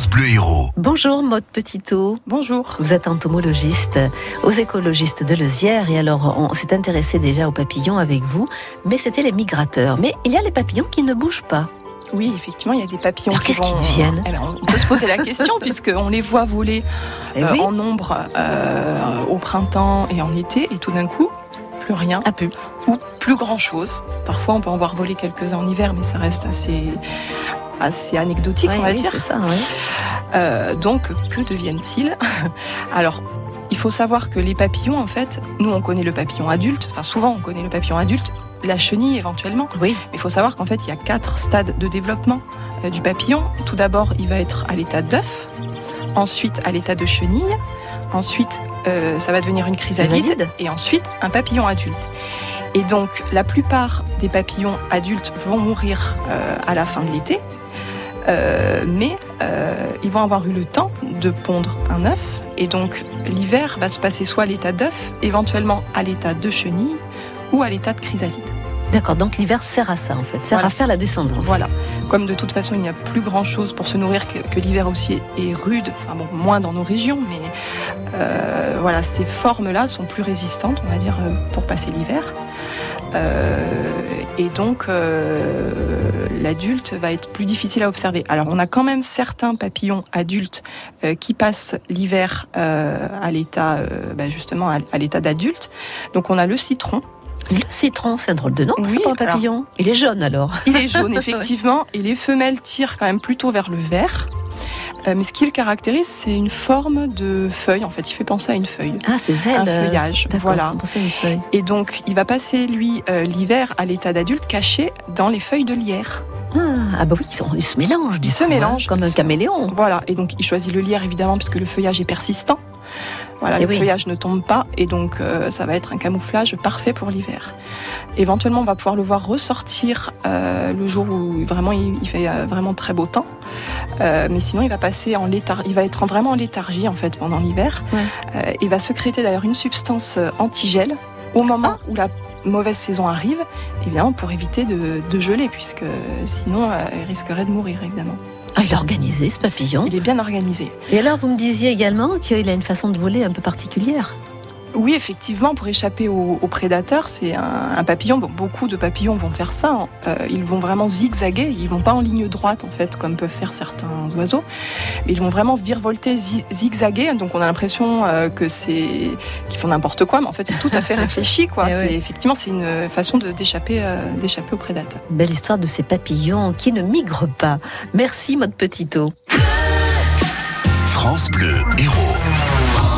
France Bleu Héros. Bonjour Maude Petitot. Bonjour. Vous êtes entomologiste aux écologistes de Lezière et alors on s'est intéressé déjà aux papillons avec vous, mais c'était les migrateurs. Mais il y a les papillons qui ne bougent pas. Oui, effectivement, il y a des papillons Alors, qui qu'est-ce qu'ils deviennent Eh ben, On peut se poser la question puisqu'on les voit voler Eh euh, oui. en nombre euh, au printemps et en été et tout d'un coup, plus rien Ah, plus. ou plus grand-chose. Parfois, on peut en voir voler quelques-uns en hiver, mais ça reste assez, assez anecdotique, Oui, on va oui, dire. c'est ça, oui. Euh, donc, que deviennent-ils? Alors, il faut savoir que les papillons, en fait, nous, on connaît le papillon adulte. Enfin, souvent, on connaît le papillon adulte. La chenille, éventuellement. Oui, Il faut savoir qu'en fait, il y a quatre stades de développement euh, du papillon. Tout d'abord, il va être à l'état d'œuf, ensuite à l'état de chenille, ensuite euh, ça va devenir une chrysalide, Chrysalide. et ensuite un papillon adulte. Et donc, la plupart des papillons adultes vont mourir euh, à la fin de l'été, euh, mais euh, ils vont avoir eu le temps de pondre un œuf, et donc l'hiver va se passer soit à l'état d'œuf, éventuellement à l'état de chenille ou à l'état de chrysalide. d'accord. Donc l'hiver sert à ça en fait, sert Voilà. à faire la descendance. Voilà. Comme de toute façon, il n'y a plus grand chose pour se nourrir que, que l'hiver aussi est rude, enfin bon, moins dans nos régions, mais euh, voilà, ces formes-là sont plus résistantes, on va dire, pour passer l'hiver. Euh, et donc, euh, l'adulte va être plus difficile à observer. Alors, on a quand même certains papillons adultes euh, qui passent l'hiver à l'état, bah, justement, à, l'état d'adulte. Donc, on a le citron. Le citron, c'est un drôle de nom Oui, pour un papillon. Il est jaune alors. Il est jaune, effectivement, et les femelles tirent quand même plutôt vers le vert. Euh, mais ce qui le caractérise, c'est une forme de feuille. En fait, il fait penser à une feuille, Ah, ses ailes. un feuillage. Voilà. penser à une feuille. Et donc, il va passer lui euh, l'hiver à l'état d'adulte, caché dans les feuilles de lierre. Ah, ah bah oui, ils, se mélangent. Ils se hein, mélangent. comme un caméléon. Voilà. Et donc, il choisit le lierre évidemment puisque le feuillage est persistant. Voilà, Eh le oui. feuillage ne tombe pas et donc euh, ça va être un camouflage parfait pour l'hiver. Éventuellement, on va pouvoir le voir ressortir euh, le jour où vraiment il, il fait euh, vraiment très beau temps. Mais sinon, il va passer en léthargie. Il va être en- vraiment en léthargie en fait pendant l'hiver. Ouais. Il va sécréter d'ailleurs une substance antigel au moment Ah. où la mauvaise saison arrive, évidemment pour éviter de, de geler puisque sinon il risquerait de mourir évidemment. Ah, il est organisé ce papillon. Il est bien organisé. Et alors, vous me disiez également qu'il a une façon de voler un peu particulière. Oui, effectivement, pour échapper aux, aux prédateurs, c'est un, un papillon. Bon, beaucoup de papillons vont faire ça. hein. Euh, ils vont vraiment zigzaguer. Ils vont pas en ligne droite, en fait, comme peuvent faire certains oiseaux. Mais ils vont vraiment virevolter, zi- zigzaguer. Donc, on a l'impression euh, que c'est qu'ils font n'importe quoi, mais en fait, c'est tout à fait réfléchi, quoi. Eh effectivement, c'est une façon de d'échapper, euh, d'échapper aux prédateurs. Belle histoire de ces papillons qui ne migrent pas. Merci, Maude Petitot. France Bleu Héros.